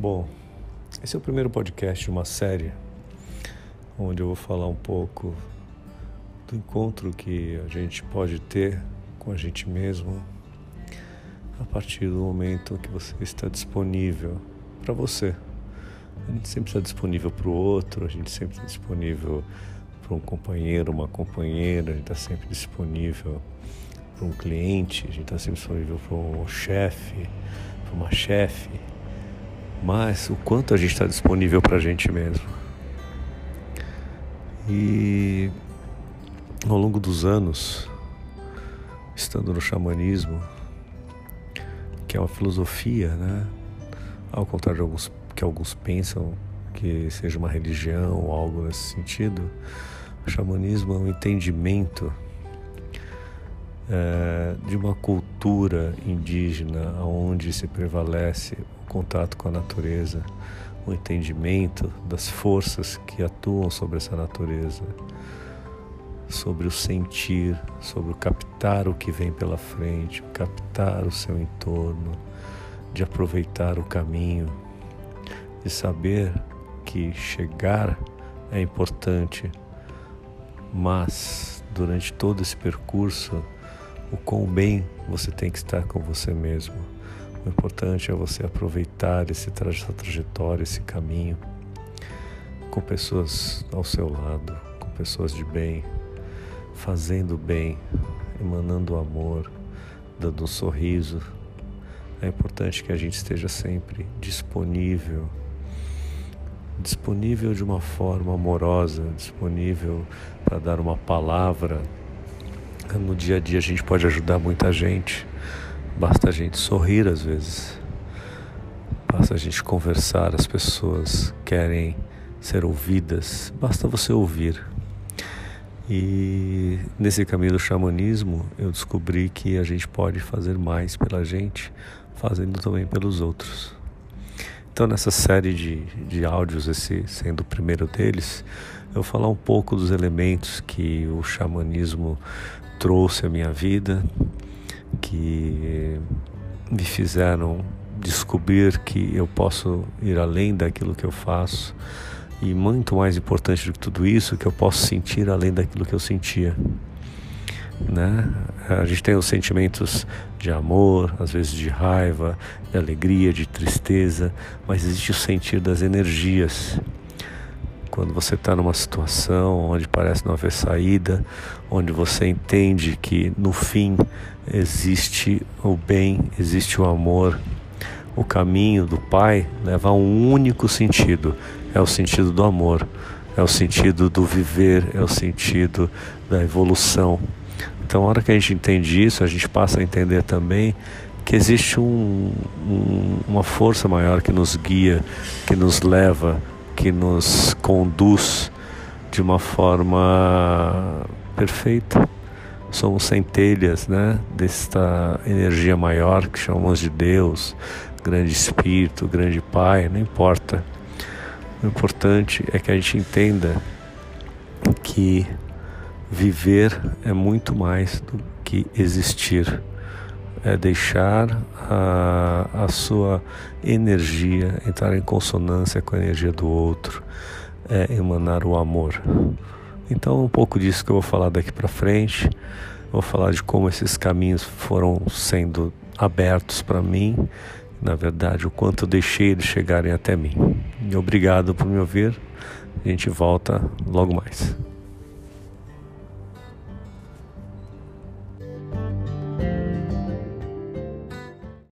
Bom, esse é o primeiro podcast de uma série onde eu vou falar um pouco do encontro que a gente pode ter com a gente mesmo a partir do momento que você está disponível para você. A gente sempre está disponível para o outro, a gente sempre está disponível para um companheiro, uma companheira, a gente está sempre disponível para um cliente, a gente está sempre disponível para um chefe, para uma chefe mas o quanto a gente está disponível para a gente mesmo. E ao longo dos anos, estando no xamanismo, que é uma filosofia, né? Ao contrário de alguns que alguns pensam que seja uma religião ou algo nesse sentido, o xamanismo é um entendimento é, de uma cultura indígena onde se prevalece contato com a natureza, o entendimento das forças que atuam sobre essa natureza, sobre o sentir, sobre o captar o que vem pela frente, captar o seu entorno, de aproveitar o caminho, de saber que chegar é importante, mas durante todo esse percurso, o quão bem você tem que estar com você mesmo o importante é você aproveitar esse essa trajetória, esse caminho, com pessoas ao seu lado, com pessoas de bem, fazendo bem, emanando amor, dando um sorriso. É importante que a gente esteja sempre disponível, disponível de uma forma amorosa, disponível para dar uma palavra. No dia a dia a gente pode ajudar muita gente Basta a gente sorrir às vezes. Basta a gente conversar, as pessoas querem ser ouvidas, basta você ouvir. E nesse caminho do xamanismo, eu descobri que a gente pode fazer mais pela gente, fazendo também pelos outros. Então, nessa série de, de áudios, esse sendo o primeiro deles, eu vou falar um pouco dos elementos que o xamanismo trouxe à minha vida, que me fizeram descobrir que eu posso ir além daquilo que eu faço e muito mais importante do que tudo isso, que eu posso sentir além daquilo que eu sentia. Né? A gente tem os sentimentos de amor, às vezes de raiva, de alegria, de tristeza, mas existe o sentir das energias quando você está numa situação onde parece não haver saída, onde você entende que no fim existe o bem, existe o amor, o caminho do Pai leva a um único sentido: é o sentido do amor, é o sentido do viver, é o sentido da evolução. Então, a hora que a gente entende isso, a gente passa a entender também que existe um, um, uma força maior que nos guia, que nos leva que nos conduz de uma forma perfeita. Somos centelhas né, desta energia maior que chamamos de Deus, grande Espírito, grande Pai, não importa. O importante é que a gente entenda que viver é muito mais do que existir é deixar a, a sua energia entrar em consonância com a energia do outro, é emanar o amor. Então, um pouco disso que eu vou falar daqui para frente. Vou falar de como esses caminhos foram sendo abertos para mim, na verdade, o quanto eu deixei eles chegarem até mim. E obrigado por me ouvir. A gente volta logo mais.